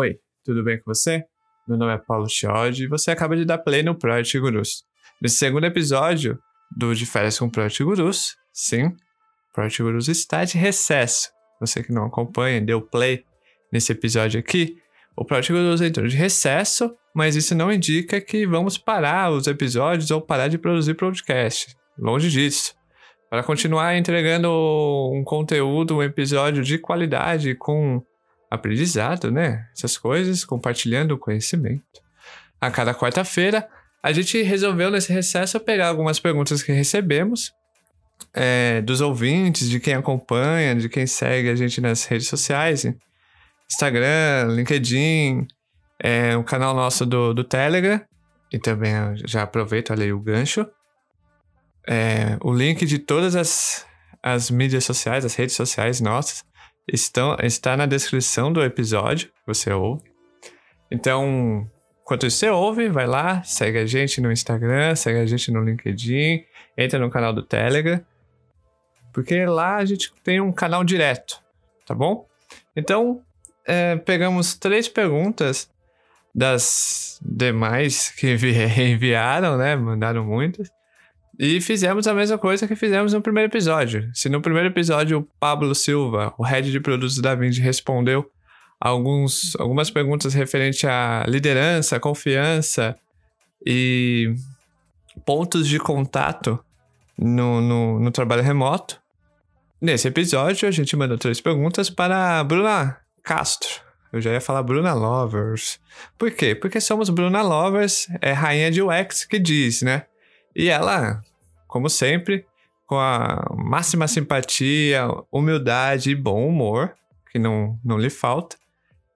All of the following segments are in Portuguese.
Oi, tudo bem com você? Meu nome é Paulo Chiodi e você acaba de dar play no Project Gurus. Nesse segundo episódio do De Férias com Project Gurus, sim, Project Gurus está de recesso. Você que não acompanha, deu play nesse episódio aqui, o Project Gurus entrou de recesso, mas isso não indica que vamos parar os episódios ou parar de produzir podcast. Longe disso. Para continuar entregando um conteúdo, um episódio de qualidade com aprendizado, né? Essas coisas, compartilhando o conhecimento. A cada quarta-feira, a gente resolveu nesse recesso pegar algumas perguntas que recebemos é, dos ouvintes, de quem acompanha, de quem segue a gente nas redes sociais, Instagram, LinkedIn, é, o canal nosso do, do Telegram, e também já aproveito ali o gancho. É, o link de todas as, as mídias sociais, as redes sociais nossas, estão, está na descrição do episódio que você ouve. Então, enquanto você ouve, vai lá, segue a gente no Instagram, segue a gente no LinkedIn, entra no canal do Telegram, porque lá a gente tem um canal direto, tá bom? Então, é, pegamos três perguntas das demais que enviaram, né? Mandaram muitas. E fizemos a mesma coisa que fizemos no primeiro episódio. Se no primeiro episódio o Pablo Silva, o head de produtos da Vinci, respondeu alguns, algumas perguntas referentes à liderança, confiança e pontos de contato no, no, no trabalho remoto. Nesse episódio, a gente mandou três perguntas para a Bruna Castro. Eu já ia falar Bruna Lovers. Por quê? Porque somos Bruna Lovers, é rainha de UX que diz, né? E ela como sempre, com a máxima simpatia, humildade e bom humor, que não, não lhe falta,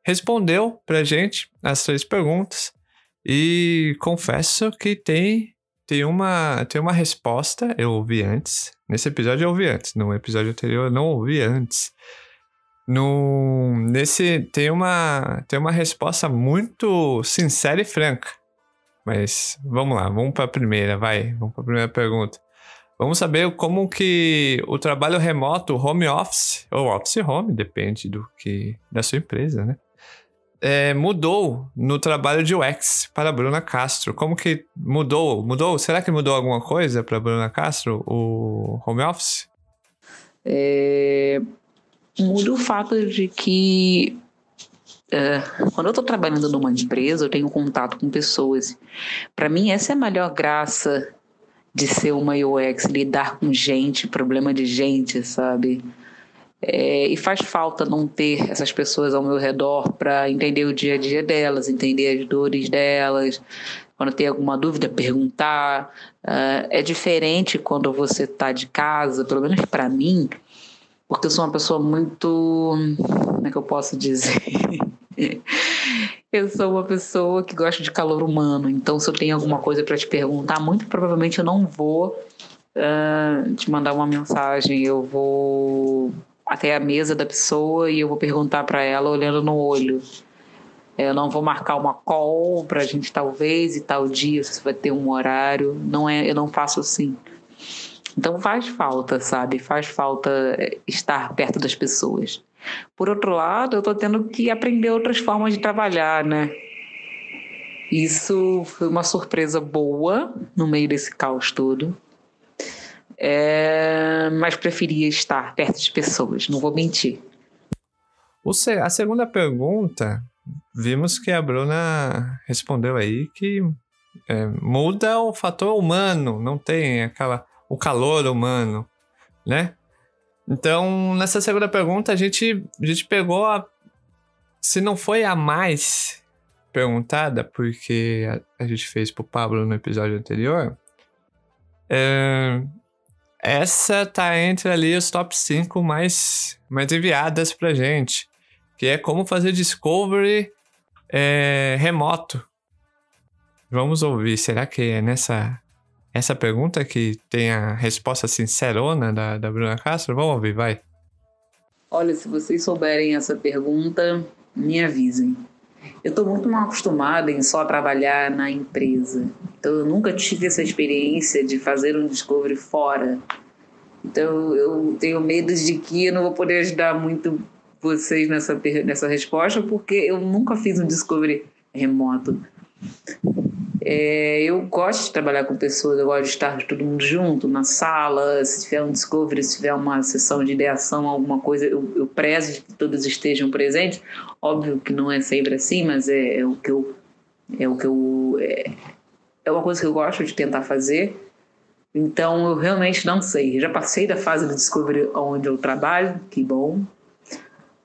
respondeu pra gente as três perguntas e confesso que tem, tem, uma, tem uma resposta, eu ouvi antes, nesse episódio eu ouvi antes, no episódio anterior eu não ouvi antes. No, nesse tem uma, tem uma resposta muito sincera e franca. Mas vamos lá, vamos para a primeira, vai, vamos para a primeira pergunta. Vamos saber como que o trabalho remoto, home office, ou office home, depende do que da sua empresa, né? É, mudou no trabalho de UX para Bruna Castro. Como que mudou? Mudou? Será que mudou alguma coisa para Bruna Castro, o home office? É, muda o fato de que é, quando eu estou trabalhando numa empresa, eu tenho contato com pessoas. Para mim, essa é a melhor graça de ser uma UX, lidar com gente, problema de gente, sabe? É, e faz falta não ter essas pessoas ao meu redor para entender o dia a dia delas, entender as dores delas. Quando tem alguma dúvida, perguntar. Uh, é diferente quando você está de casa, pelo menos para mim, porque eu sou uma pessoa muito. Como é que eu posso dizer? Eu sou uma pessoa que gosta de calor humano, então se eu tenho alguma coisa para te perguntar, muito provavelmente eu não vou uh, te mandar uma mensagem, eu vou até a mesa da pessoa e eu vou perguntar para ela olhando no olho. Eu não vou marcar uma call para a gente talvez e tal dia, se vai ter um horário. Não é, eu não faço assim. Então faz falta, sabe? Faz falta estar perto das pessoas. Por outro lado, eu estou tendo que aprender outras formas de trabalhar, né? Isso foi uma surpresa boa no meio desse caos todo. É, mas preferia estar perto de pessoas, não vou mentir. A segunda pergunta, vimos que a Bruna respondeu aí que é, muda o fator humano, não tem aquela o calor humano, né? Então, nessa segunda pergunta, a gente, a gente pegou a. Se não foi a mais perguntada, porque a, a gente fez pro Pablo no episódio anterior, é, essa tá entre ali os top 5 mais, mais enviadas pra gente. Que é como fazer discovery é, remoto. Vamos ouvir. Será que é nessa essa pergunta que tem a resposta sincerona da, da Bruna Castro? Vamos ouvir, vai. Olha, se vocês souberem essa pergunta, me avisem. Eu estou muito mal acostumada em só trabalhar na empresa. Então, eu nunca tive essa experiência de fazer um discovery fora. Então, eu tenho medo de que eu não vou poder ajudar muito vocês nessa, nessa resposta, porque eu nunca fiz um discovery remoto. É, eu gosto de trabalhar com pessoas, eu gosto de estar todo mundo junto na sala. Se tiver um discovery, se tiver uma sessão de ideação, alguma coisa, eu, eu prezo que todos estejam presentes. Óbvio que não é sempre assim, mas é, é o que eu. É o que eu. É, é uma coisa que eu gosto de tentar fazer. Então eu realmente não sei. Já passei da fase do discovery onde eu trabalho, que bom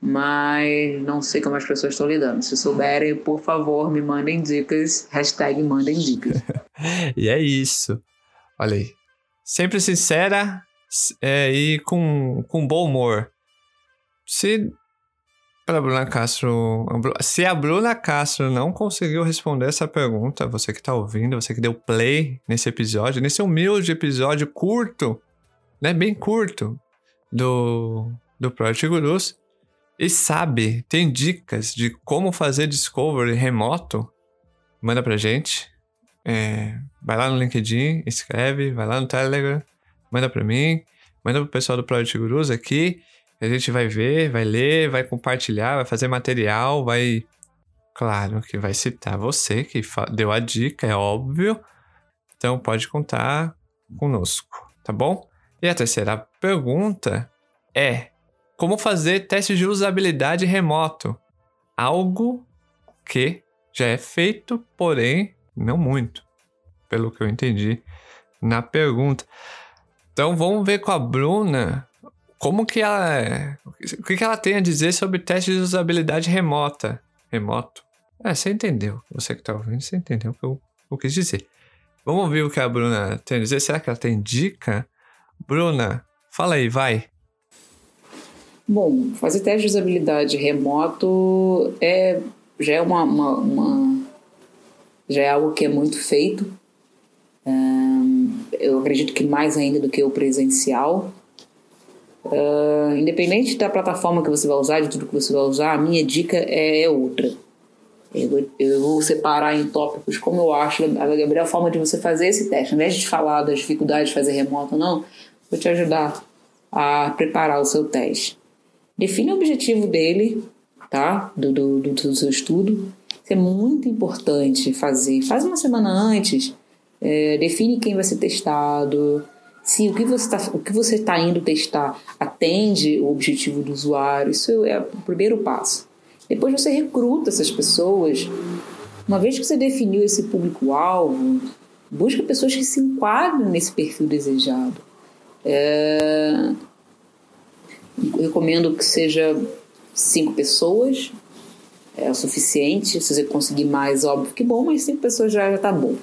mas não sei como as pessoas estão lidando. Se souberem, por favor, me mandem dicas. Hashtag mandem dicas. e é isso. Olha aí. Sempre sincera é, e com, com bom humor. Se para Bruna Castro, se a Bruna Castro não conseguiu responder essa pergunta, você que está ouvindo, você que deu play nesse episódio, nesse humilde episódio curto, né, bem curto do do Project Gurus, e sabe, tem dicas de como fazer discovery remoto, manda pra gente. É, vai lá no LinkedIn, escreve, vai lá no Telegram, manda pra mim, manda pro pessoal do Project Gurus aqui. A gente vai ver, vai ler, vai compartilhar, vai fazer material, vai. Claro que vai citar você que deu a dica, é óbvio. Então pode contar conosco, tá bom? E a terceira pergunta é: como fazer teste de usabilidade remoto. Algo que já é feito, porém não muito, pelo que eu entendi na pergunta. Então vamos ver com a Bruna como que ela. O que, que ela tem a dizer sobre teste de usabilidade remota. Remoto. É, você entendeu. Você que está ouvindo, você entendeu o que eu, eu quis dizer. Vamos ver o que a Bruna tem a dizer. Será que ela tem dica? Bruna, fala aí, vai. Bom, fazer teste de usabilidade remoto é, já é uma, uma, uma já é algo que é muito feito. eu acredito que mais ainda do que o presencial. Uh, independente da plataforma que você vai usar, de tudo que você vai usar, a minha dica é, é outra. Eu, eu, vou separar em tópicos como eu acho a, melhor forma de você fazer esse teste. Ao invés de falar das dificuldades de fazer remoto, não, vou te ajudar a preparar o seu teste. Define o objetivo dele, tá? Do, do, do seu estudo. Isso é muito importante fazer. Faz uma semana antes. É, define quem vai ser testado. Se o que você está está indo testar atende o objetivo do usuário. Isso é o primeiro passo. Depois você recruta essas pessoas. Uma vez que você definiu esse público-alvo, busca pessoas que se enquadrem nesse perfil desejado. É, eu recomendo que seja cinco pessoas, é o suficiente. Se você conseguir mais, óbvio que bom, mas cinco pessoas já está bom.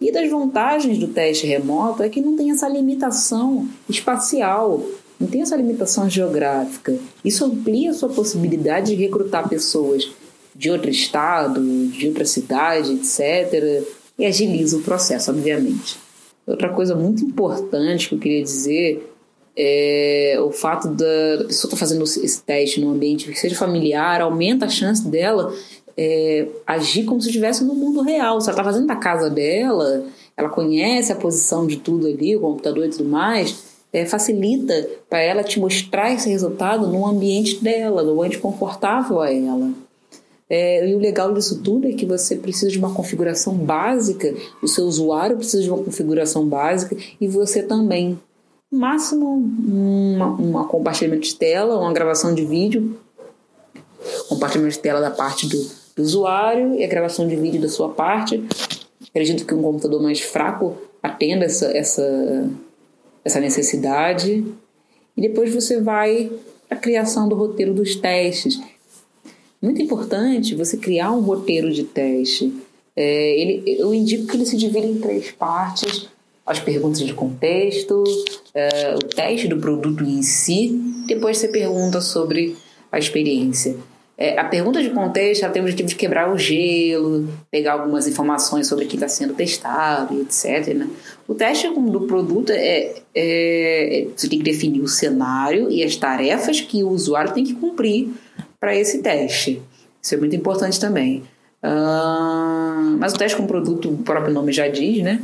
E das vantagens do teste remoto é que não tem essa limitação espacial, não tem essa limitação geográfica. Isso amplia a sua possibilidade de recrutar pessoas de outro estado, de outra cidade, etc. E agiliza o processo, obviamente. Outra coisa muito importante que eu queria dizer é, o fato da, pessoa estar tá fazendo esse teste num ambiente que seja familiar aumenta a chance dela é, agir como se estivesse no mundo real. Se ela está fazendo da casa dela, ela conhece a posição de tudo ali, o computador e tudo mais, é, facilita para ela te mostrar esse resultado no ambiente dela, no ambiente confortável a ela. É, e o legal disso tudo é que você precisa de uma configuração básica, o seu usuário precisa de uma configuração básica e você também máximo um compartilhamento de tela, uma gravação de vídeo, compartilhamento de tela da parte do, do usuário e a gravação de vídeo da sua parte. Acredito que um computador mais fraco atenda essa, essa, essa necessidade. E depois você vai a criação do roteiro dos testes. Muito importante você criar um roteiro de teste. É, ele, eu indico que ele se divida em três partes as perguntas de contexto, uh, o teste do produto em si, depois você pergunta sobre a experiência. É, a pergunta de contexto ela tem o objetivo de quebrar o gelo, pegar algumas informações sobre o que está sendo testado, etc. Né? O teste do produto é, é, é, você tem que definir o cenário e as tarefas que o usuário tem que cumprir para esse teste. Isso é muito importante também. Uh, mas o teste com produto, o próprio nome já diz, né?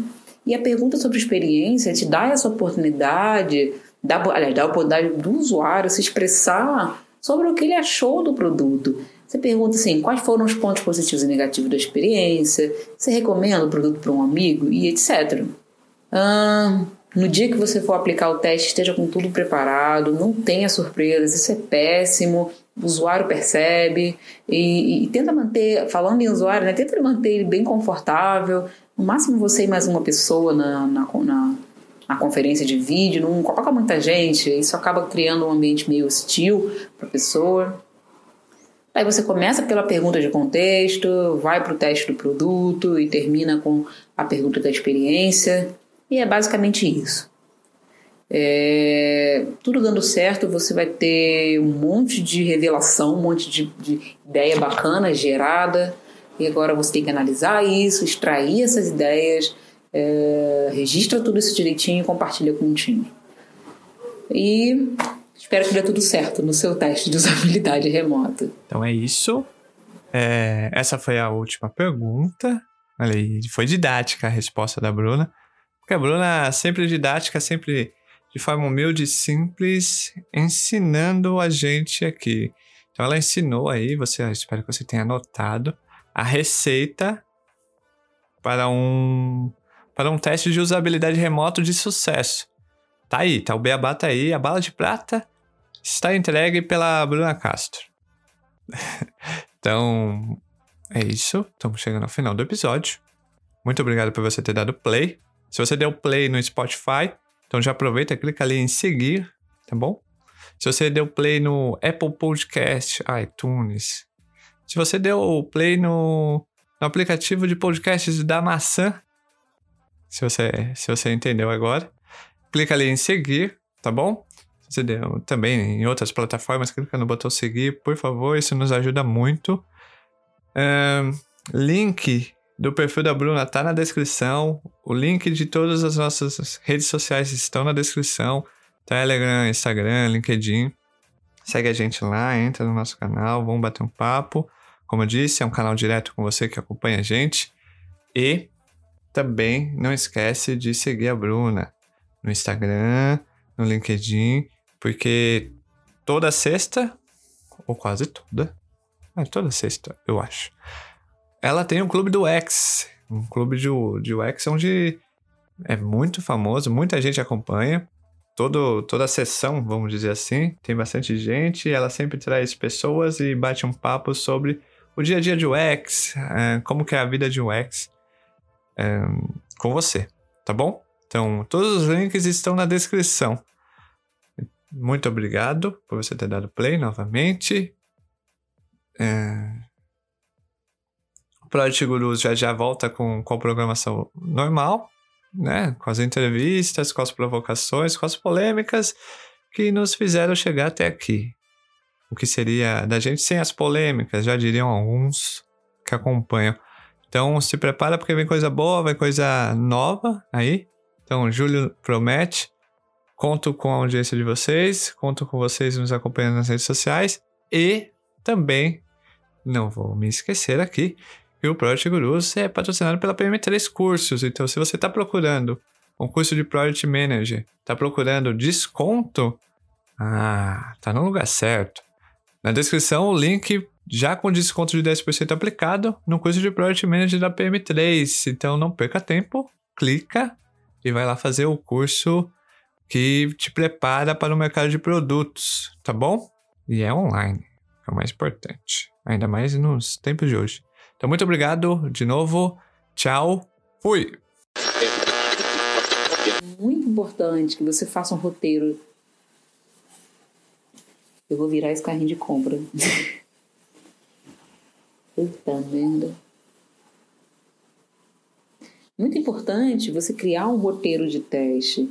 E a pergunta sobre experiência te dá essa oportunidade, dá, aliás, dá a oportunidade do usuário se expressar sobre o que ele achou do produto. Você pergunta assim, quais foram os pontos positivos e negativos da experiência, você recomenda o produto para um amigo e etc. Ah, no dia que você for aplicar o teste, esteja com tudo preparado, não tenha surpresas, isso é péssimo, o usuário percebe e, e, tenta manter, falando em usuário, né, tenta manter ele bem confortável, no máximo você e mais uma pessoa na, na, na, na conferência de vídeo, não coloca muita gente, isso acaba criando um ambiente meio hostil para a pessoa. Aí você começa pela pergunta de contexto, vai para o teste do produto e termina com a pergunta da experiência. E é basicamente isso. É, tudo dando certo, você vai ter um monte de revelação, um monte de, de ideia bacana gerada. E agora você tem que analisar isso, extrair essas ideias, é, registra tudo isso direitinho e compartilha com o time. E espero que dê tudo certo no seu teste de usabilidade remota. Então é isso. É, essa foi a última pergunta. Olha aí, foi didática a resposta da Bruna. Porque a Bruna sempre didática, sempre de forma humilde e simples, ensinando a gente aqui. Então ela ensinou aí, você espero que você tenha anotado a receita para um para um teste de usabilidade remoto de sucesso. Tá aí, tá o beabá tá aí, a bala de prata está entregue pela Bruna Castro. então, é isso. Estamos chegando ao final do episódio. Muito obrigado por você ter dado play. Se você deu play no Spotify, então já aproveita, clica ali em seguir, tá bom? Se você deu play no Apple Podcast, iTunes. Se você deu play no, no aplicativo de podcasts da maçã, se você, se você entendeu agora, clica ali em seguir, tá bom? Se você deu também em outras plataformas, clica no botão seguir, por favor, isso nos ajuda muito. Um, link do perfil da Bruna tá na descrição. O link de todas as nossas redes sociais estão na descrição. Telegram, Instagram, LinkedIn. Segue a gente lá, entra no nosso canal, vamos bater um papo. Como eu disse, é um canal direto com você que acompanha a gente. E também não esquece de seguir a Bruna no Instagram, no LinkedIn, porque toda sexta, ou quase toda, é toda sexta, eu acho, ela tem um clube do X, um clube de, de UX onde é muito famoso, muita gente acompanha. Todo, toda a sessão, vamos dizer assim, tem bastante gente. Ela sempre traz pessoas e bate um papo sobre o dia a dia de UX, é, como que é a vida de UX é, com você, tá bom? Então, todos os links estão na descrição. Muito obrigado por você ter dado play novamente. É, Project Gurus já já volta com, com a programação normal, né? Com as entrevistas, com as provocações, com as polêmicas que nos fizeram chegar até aqui. O que seria da gente sem as polêmicas, já diriam alguns que acompanham. Então se prepara porque vem coisa boa, vem coisa nova aí. Então, Júlio promete. Conto com a audiência de vocês, conto com vocês nos acompanhando nas redes sociais e também não vou me esquecer aqui e o Project Gurus é patrocinado pela PM3 Cursos. Então, se você está procurando um curso de Project Manager, está procurando desconto, ah, tá no lugar certo. Na descrição, o link já com desconto de 10% aplicado no curso de Project Manager da PM3. Então, não perca tempo, clica e vai lá fazer o curso que te prepara para o mercado de produtos, tá bom? E é online, é o mais importante, ainda mais nos tempos de hoje. Então, muito obrigado de novo. Tchau. Fui. Muito importante que você faça um roteiro. Eu vou virar esse carrinho de compra. Puta merda. Muito importante você criar um roteiro de teste